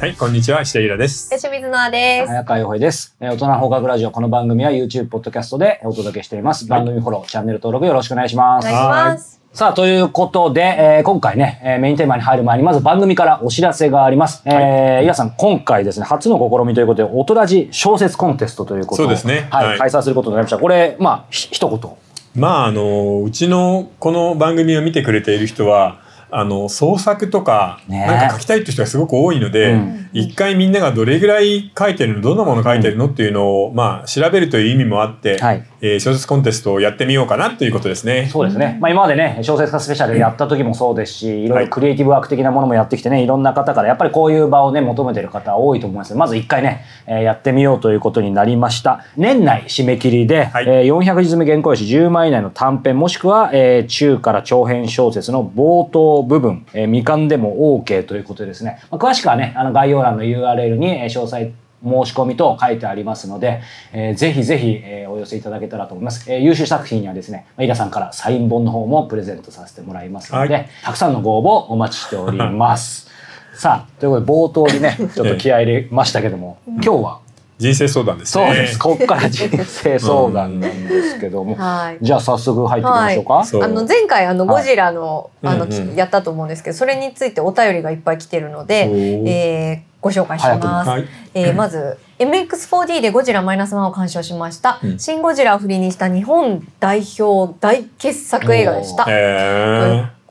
はい、こんにちは、石田ゆらです。吉水のあです。早川洋平です。えー大人放課後ラジオ、この番組は YouTube、ポッドキャストでお届けしています。番組フォロー、チャンネル登録よろしくお願いします。お願いします。さあ、ということで、えー今回ね、えーメインテーマに入る前に、まず番組からお知らせがあります。えー、皆さん、今回ですね、初の試みということで、音ラジ小説コンテストということをそうですねはい、はい開催することになりました。これ、まあ、ひ一言。まあ、あの、うちのこの番組を見てくれている人は、あの創作とか、ね。なんか書きたいっていう人がすごく多いので、うん。一回みんながどれぐらい書いてるのどんなもの書いてるのっていうのを、まあ、調べるという意味もあって、はい。えー小説コンテストをやってみようかなということですね。そうですね。まあ今までね、小説家スペシャルやった時もそうですし、いろいろクリエイティブワーク的なものもやってきてね、い。ろんな方からやっぱりこういう場をね、求めてる方多いと思います。まず一回ね、えーやってみようということになりました。年内締め切りで、はい。えー400字詰め原稿用紙10枚以内の短編もしくは、えー中から長編小説の冒頭部分、えー未完でも OK ということでですね、まあ、詳しくはね、あの概要欄の URL にえー詳細申し込みと書いてありますので、えーぜひぜひ、えーお寄せいただけたらと思います。えー優秀作品にはですね、まあイラさんからサイン本の方もプレゼントさせてもらいますので、はいたくさんのご応募お待ちしております。さあ、ということで冒頭にね、ちょっと気合い入れましたけども、今日は、人生相談ですね。そうです。ここから人生相談なんですけども、はい。じゃあ早速入っていきましょうか。そうあの前回あのはいゴジラの、あの、うんうんやったと思うんですけど、それについてお便りがいっぱい来てるので、えーご紹介します。はい。えーまず MX4D でゴジラマイナスワンを鑑賞しました。うんシン・ゴジラを振りにした日本代表大傑作映画でした。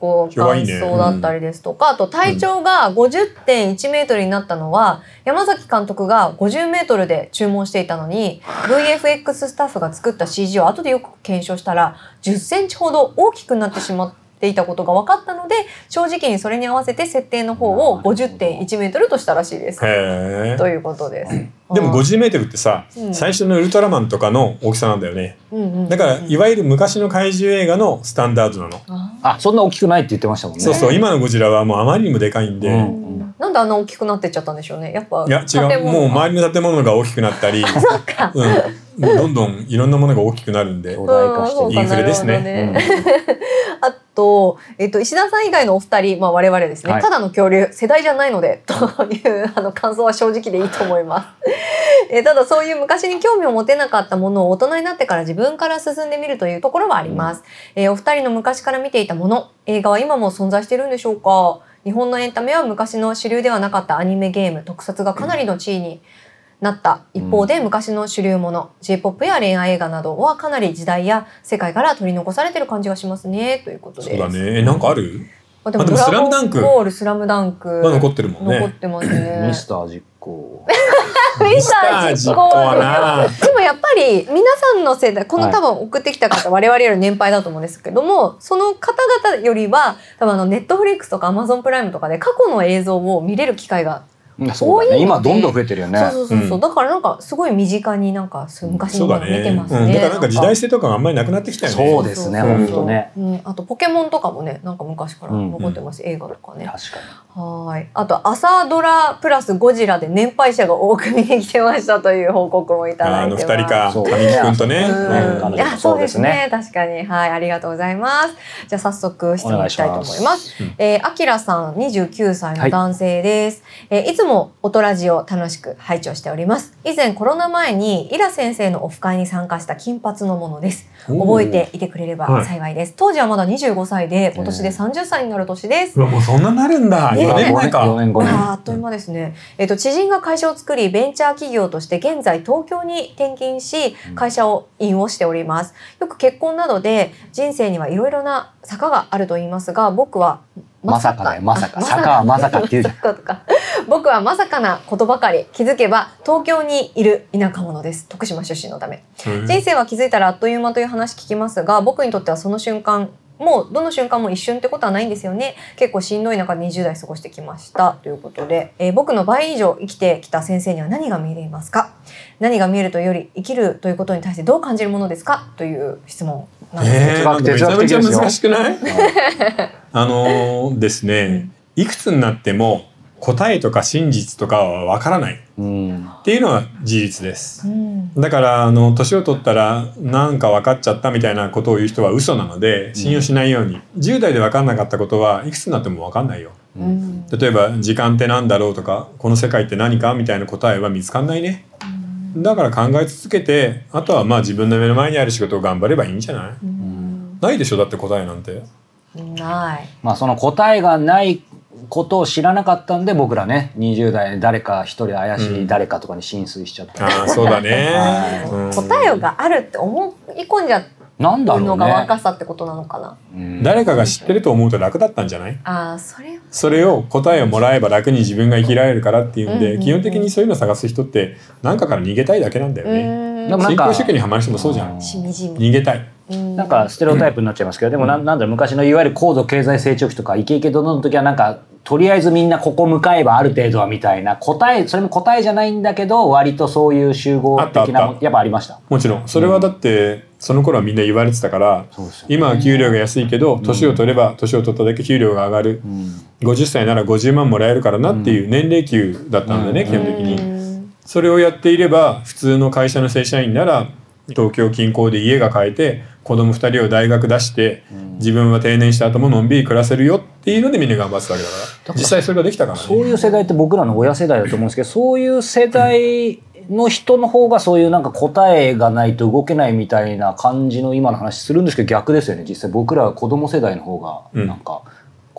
えこう感想だったりですとか、あと体長が50.1メートルになったのは、山崎監督が50メートルで注文していたのに VFX スタッフが作った CG を後でよく検証したら10センチほど大きくなってしまっていたことが分かったので正直にそれに合わせて設定の方を50.1メートルとしたらしいですということです。え。でも50メートルってさ、うん最初のウルトラマンとかの大きさなんだよね。うんうんうんだから、いわゆる昔の怪獣映画のスタンダードなの。ああ、そんな大きくないって言ってましたもんね。そうそう、今のゴジラはもうあまりにもでかいんで、うんなんであんな大きくなってっちゃったんでしょうね。やっぱいや違う、もう周りの建物が大きくなったり、そ。うん、どんどんいろんなものが大きくなるんで。巨、大化インフレですね。あと、えっと、石田さん以外のお二人、まあ、我々ですね、はい。ただの恐竜世代じゃないのでというあの感想は正直でいいと思います。えーただそういう昔に興味を持てなかったものを大人になってから自分から進んでみるというところはあります。えーお二人の昔から見ていたもの映画は今も存在しているんでしょうか？日本のエンタメは昔の主流ではなかったアニメゲーム特撮がかなりの地位になった一方で、昔の主流もの J-POP や恋愛映画などはかなり時代や世界から取り残されてる感じがしますねということです。そうだね。え、なんかある？あでもスラムダンクボールスラムダンクは残ってるもんね。残ってますね。ミスター実行。ミスター実行。でもやっぱり皆さんの世代この多分送ってきた方、我々より年配だと思うんですけどもその方々よりは多分あのネットフリックスとかアマゾンプライムとかで過去の映像を見れる機会が、そうだね。今どんどん増えてるよね。そうそうそうそう、うん。だからなんかすごい身近になんか昔の。見てますね。うん、だからなんか時代性とかがあんまりなくなってきたよね。そうですねそうそうそう。ほんとね。うん、あとポケモンとかもねなんか昔から残ってます、映画とかね。確かはい。あと朝ドラプラスゴジラで年配者が多く見に来てましたという報告もいただあのいてます。二人か、神木くんとね。うん、ねいやそうですね。そ確かに。はい。ありがとうございます。じゃあ早速質問いきたいと思います。いしますえーあきらさん29歳の男性です、いえーいつも音ラジオ楽しく拝聴しております。以前コロナ前にイラ先生のオフ会に参加した金髪のものです。覚えていてくれればはい。幸いです、当時はまだ25歳で今年で30歳になる年です、うわ、もうそんななるんだ。ね。4年前4か。年5年。あっという間ですね。えっ、と知人が会社を作りベンチャー企業として現在東京に転勤し会社を引をしております。よく結婚などで人生にはいろいろな坂があると言いますが僕はまさか。だよまさか。あ坂はまさかって言うじゃん。まさかとか僕はまさかなことばかり気づけば東京にいる田舎者です。徳島出身のため。うん人生は気づいたらあっという間という話聞きますが僕にとってはその瞬間もうどの瞬間も一瞬ってことはないんですよね。結構しんどい中で20代過ごしてきました。ということで、えー僕の倍以上生きてきた先生には何が見えますか？何が見えるというより生きるということに対してどう感じるものですか？という質問なんです、えー、なんかめちゃめちゃ難しくない？うん あのーですね、いくつになっても答えとか真実とかはわからない。うん。っていうのは事実です。うん。だからあの年を取ったらなんか分かっちゃったみたいなことを言う人は嘘なので信用しないように、10代で分かんなかったことはいくつになっても分かんないよ。うん。例えば時間って何だろうとかこの世界って何かみたいな答えは見つかんないね。だから考え続けてあとはまあ自分の目の前にある仕事を頑張ればいいんじゃない、ないでしょ？だって答えなんて。ない。まあその答えがないことを知らなかったんで僕らね20代で誰か一人怪しい誰かとかに浸水しちゃった、ああそうだねはい、うん答えがあるって思い込んじゃうなんだろうねのが若さってことなのかな。うん誰かが知ってると思うと楽だったんじゃない？ああ、それは。それを答えをもらえば楽に自分が生きられるからっていうんで、うんうんうん基本的にそういうのを探す人って何かから逃げたいだけなんだよね。うんでもなんか新興宗教にはまる人もそうじゃん。しみじみ。逃げたい。うん。なんかステレオタイプになっちゃいますけど、でもなんなんだろう昔のいわゆる高度経済成長期とかイケイケどんどんの時はなんかとりあえずみんなここ向かえばある程度はみたいな答えそれも答えじゃないんだけど割とそういう集合的なやっぱありました。もちろん。それはだって、その頃はみんな言われてたから、ね今は給料が安いけど、年を取れば年を取っただけ給料が上がる。50歳なら50万もらえるからなっていう年齢給だったんだよね、うん。基本的に。うん。それをやっていれば普通の会社の正社員なら東京近郊で家が買えて子供2人を大学出して自分は定年した後ものんびり暮らせるよっていうのでみんな頑張ってたわけだから。実際それができたからそうね。いう世代って僕らの親世代だと思うんですけどそういう世代の人の方がそういうなんか答えがないと動けないみたいな感じの今の話するんですけど逆ですよね。実際僕らは子供世代の方がうん。なんか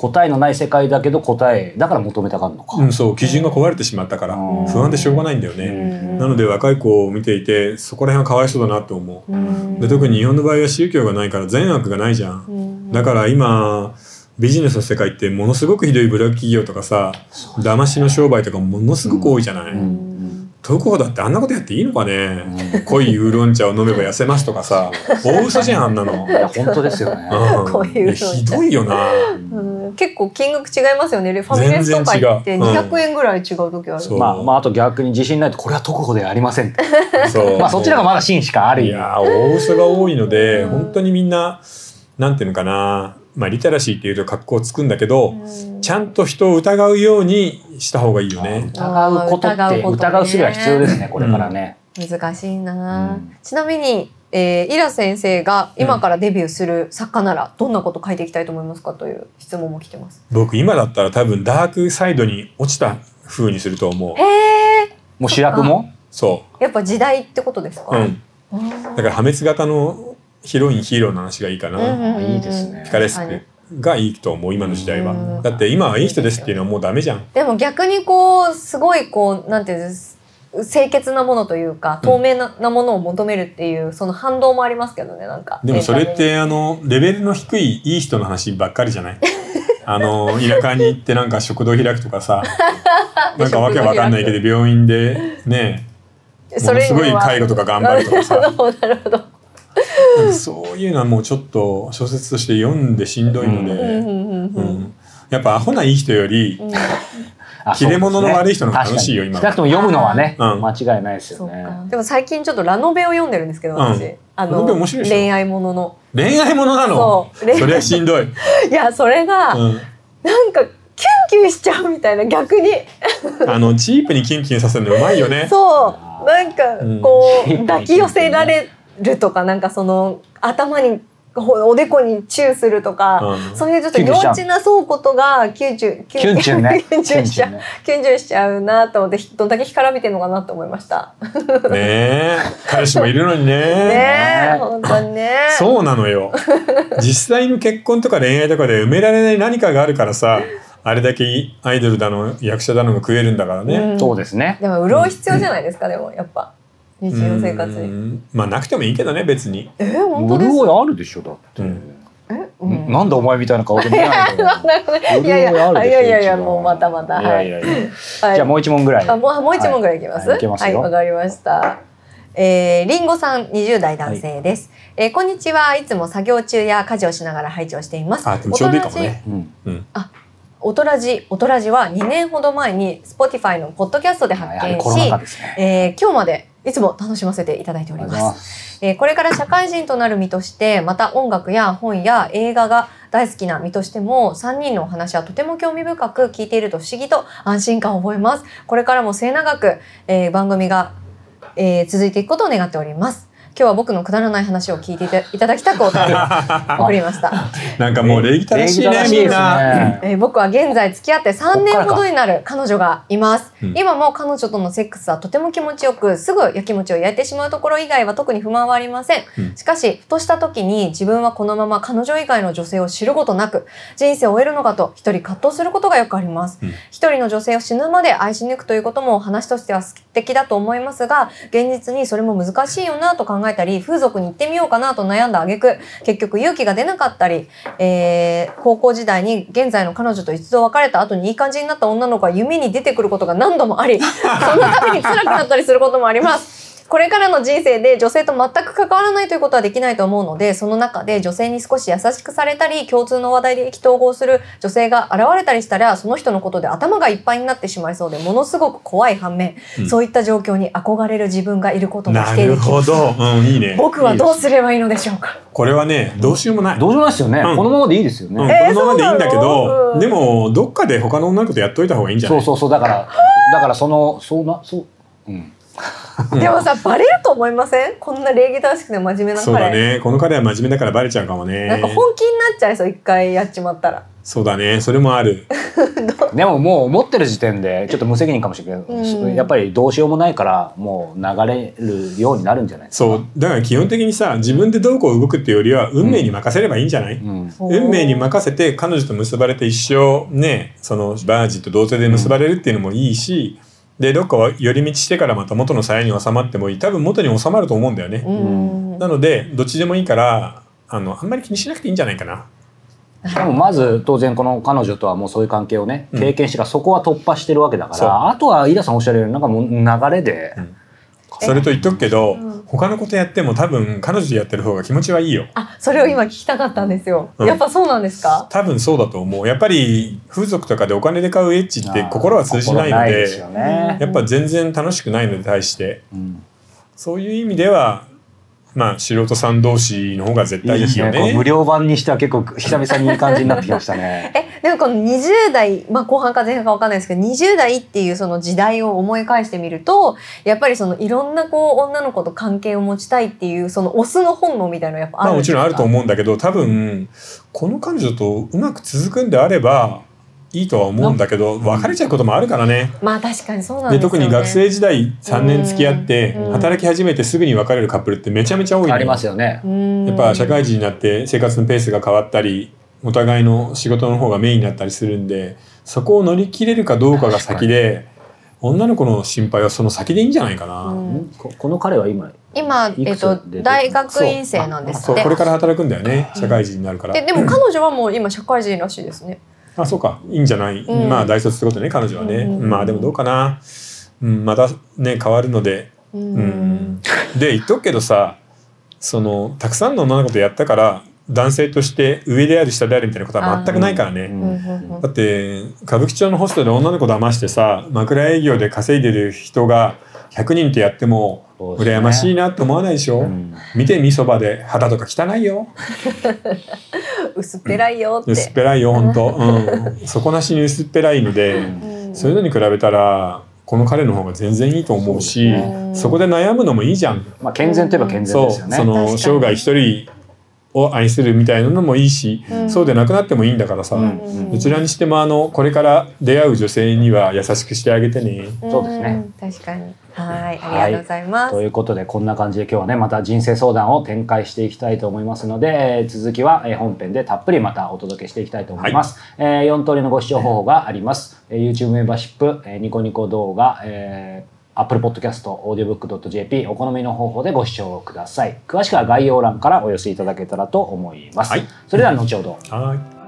答えのない世界だけど答えだから求めたがるのか。うん、そう基準が壊れてしまったから。うん。不安でしょうがないんだよね。うんなので若い子を見ていてそこら辺はかわいそうだなと思う。うん。で特に日本の場合は宗教がないから善悪がないじゃん。うん。だから今ビジネスの世界ってものすごくひどいブラック企業とかさ騙しの商売とかものすごく多いじゃない、うん。どこだってあんなことやっていいのかね、濃いウーロン茶を飲めば痩せますとかさ。大嘘じゃんあんなの、いや本当ですよね。うん。濃いウーロン茶。ひどいよな。うん結構金額違いますよね。ファミレスとか行って全然違う200円ぐらい違う時ある。そうまあまああと逆に自信ないとこれは特保ではありませんって。そう まあそっちの方がまだ真しかある。いやー大嘘が多いので、うん本当にみんななんていうのかなまあリテラシーっていうと格好つくんだけど、うんちゃんと人を疑うようにした方がいいよね。疑うことって疑うことね疑う術が必要ですねこれからね。難しいな、うんちなみに、えー、イラ先生が今からデビューする作家ならどんなこと書いていきたいと思いますかという質問も来てます。僕今だったら多分ダークサイドに落ちた風にすると思うへ。え。もう主役も？そやっぱ時代ってことですか？う。うん。だから破滅型のヒロインヒーローの話がいいかな。うんいいですねピカレスクがいいと思う今の時代はうん。だって今はいい人ですっていうのはもうダメじゃん。でも逆にこうすごいこうなんていうんです清潔なものというか透明な,、なものを求めるっていうその反動もありますけどねなんか。でもそれってあのレベルの低いいい人の話ばっかりじゃない？あの田舎に行ってなんか食堂開くとかさ なんかわけわかんないけど病院でねにものすごい介護とか頑張るとかさ。なるほどなるほど。そういうのはもうちょっと小説として読んでしんどいので、うんうんうんやっぱアホないい人よりうん。あ切れ者の悪い人の方が楽しいよ今少なくとも読むのはねうん。間違いないですよね。でも最近ちょっとラノベを読んでるんですけど私、うん。あラノベ面白いでしょ？恋愛ものの。恋愛ものなの？それはしんどい、いやそれが、うん、なんかキュンキュンしちゃうみたいな逆に。あのチープにキュンキュンさせるのうまいよね。そう。なんかうんこう、うん抱き寄せられるとかなんかその頭にほおでこにチューするとか、うん。そういうちょっと幼稚なそうことがキュンチュンキキュンチュンね。キュンチュンしちゃう。キュンチュンね。キュンチュンしちゃうなと思ってどんだけ干からびてるのかなと思いました。ねえ。彼氏もいるのにね。ねえ本当にね。そうなのよ。実際の結婚とか恋愛とかで埋められない何かがあるからさあれだけアイドルだの役者だのが食えるんだからね、うん。そうですね。でも潤い必要じゃないですか、でもやっぱ日常生活うに。ん。まあなくてもいいけどね別に、え本当です潤いあるでしょだって。うんえ、うん。なんでお前みたいな顔で見ないの いやいや潤いあるでしょいやいやもうまたまた。い。やいやいや。はい。じゃあもう一問ぐらい。あもうもう一問ぐらいいきます？はい。いけますよ。わかりました。えー、りんごさん20代男性です、えーこんにちは。いつも作業中や家事をしながら拝聴しています。あでもちょうどいいかもね。うん。うん。おとらじおとらじは2年ほど前に Spotify のポッドキャストで発見し禍ですね。えー今日までいつも楽しませていただいており。ます。えーこれから社会人となる身としてまた音楽や本や映画が大好きな身としても3人のお話はとても興味深く聞いていると不思議と安心感を覚えます。これからも末永く、えー番組が、えー続いていくことを願っております今日は僕のくだらない話を聞いていたいただきたくお便りを 送りました。なんかもう礼儀正しいね礼儀正しいですみんな。ねえー僕は現在付き合って3年ほどになる彼女がいます、うん。今も彼女とのセックスはとても気持ちよくすぐやきもちを焼いてしまうところ以外は特に不満はありません、うん。しかしふとした時に自分はこのまま彼女以外の女性を知ることなく人生を終えるのかと一人葛藤することがよくあります。うん。一人の女性を死ぬまで愛し抜くということも話としては素敵だと思いますが現実にそれも難しいよなと考えたり風俗に行ってみようかなと悩んだ挙句結局勇気が出なかったり、えー高校時代に現在の彼女と一度別れた後にいい感じになった女の子が夢に出てくることが何度もあり その度に辛くなったりすることもあります。これからの人生で女性と全く関わらないということはできないと思うのでその中で女性に少し優しくされたり共通の話題で意気投合する女性が現れたりしたらその人のことで頭がいっぱいになってしまいそうでものすごく怖い反面、うん。そういった状況に憧れる自分がいることもな否定でるほきます。ど。うん、いいね。僕はどうすればいいのでしょうか？これはね、どうしようもない。どうしようもないですよね、うん。このままでいいですよね、このままでいいんだけど、うんでもどっかで他の女の子とやっといた方がいいんじゃなそいうそうそう。だからだからそのそうなそう。うん でもさバレると思いません？こんな礼儀正しくて真面目なそうだ彼、ね。この彼は真面目だからバレちゃうかもね。なんか本気になっちゃいそう一回やっちまったら。そうだね。それもある。でももう思ってる時点でちょっと無責任かもしれない。けど、うん。やっぱりどうしようもないからもう流れるようになるんじゃないそう。だから基本的にさ自分でどうこう動くっていうよりは運命に任せればいいんじゃない、うん。運命に任せて彼女と結ばれて一生ねそのバージンと同性で結ばれるっていうのもいいし、でどっかは寄り道してからまた元の鞘に収まってもいい。多分元に収まると思うんだよね、うん。なのでどっちでもいいからあのあんまり気にしなくていいんじゃないかな。しかもまず当然この彼女とはもうそういう関係をねうん。経験してからそこは突破してるわけだから、あとは飯田さんおっしゃるようになんかもう流れで、うんそれと言っとくけど、うん。他のことやっても多分彼女とやってる方が気持ちはいいよ。あそれを今聞きたかったんですよ、うん。やっぱそうなんですか？多分そうだと思う。やっぱり風俗とかでお金で買うエッチって心は通じないの心でね、やっぱ全然楽しくないので対して。うん。そういう意味ではまあ素人さん同士の方が絶いいです対いいよねね。こう無料版にしては結構久々にいい感じになってきましたね。えでもこの20代、まあ、後半か前半か分かんないですけど20代っていうその時代を思い返してみるとやっぱりそのいろんなこう女の子と関係を持ちたいっていうそのオスの本能みたいなのやっぱあるまあもちろんあるとう思うんだけど多分この彼女とうまく続くんであればいいとは思うんだけど別れちゃうこともあるからね。まあ確かにそうなんでですよ、ね、特に学生時代3年付き合ってうん。働き始めてすぐに別れるカップルってめちゃめちゃ多いのよ。ありますよね。うん。やっぱ社会人になって生活のペースが変わったりお互いの仕事の方がメインになったりするんでそこを乗り切れるかどうかが先で女の子の心配はその先でいいんじゃないかな。うん。ここの彼は今今、えっとで大学院生なんですってそうこれから働くんだよね。社会人になるから。ででも彼女はもう今社会人らしいですねあそうか。いいんじゃない、うん。まあ大卒ってことね彼女はね、うんまあでもどうかな、うん、またね変わるので、ううん。ん、で言っとくけどさそのたくさんの女の子とやったから男性として上である下であるみたいなことは全くないからね。うんうんうん。うんだって歌舞伎町のホストで女の子騙してさ枕営業で稼いでる人が100人ってやってもね。羨ましいなって思わないでしょ、うん。見てみそばで肌とか汚いよ。薄っぺらいよって、薄っぺらいよほんと、うん、底なしに薄っぺらいので、うん。そういうのに比べたらこの彼の方が全然いいと思うしうん。そこで悩むのもいいじゃん。まあ健全といえば健全そうですよね。その生涯一人を愛するみたいなのもいいし、うん。そうでなくなってもいいんだからさ、うん。どちらにしてもあのこれから出会う女性には優しくしてあげてね。そうですね。ん。確かに。はい。ありがとうございます、ということでこんな感じで今日はねまた人生相談を展開していきたいと思いますのでえー続きはえー本編でたっぷりまたお届けしていきたいと思います、え4通りのご視聴方法があります、えー YouTube メンバーシップ、えーニコニコ動画、えー Apple Podcast、audiobook.jp お好みの方法でご視聴ください。詳しくは概要欄からお寄せいただけたらと思います、はい。それでは後ほど。はい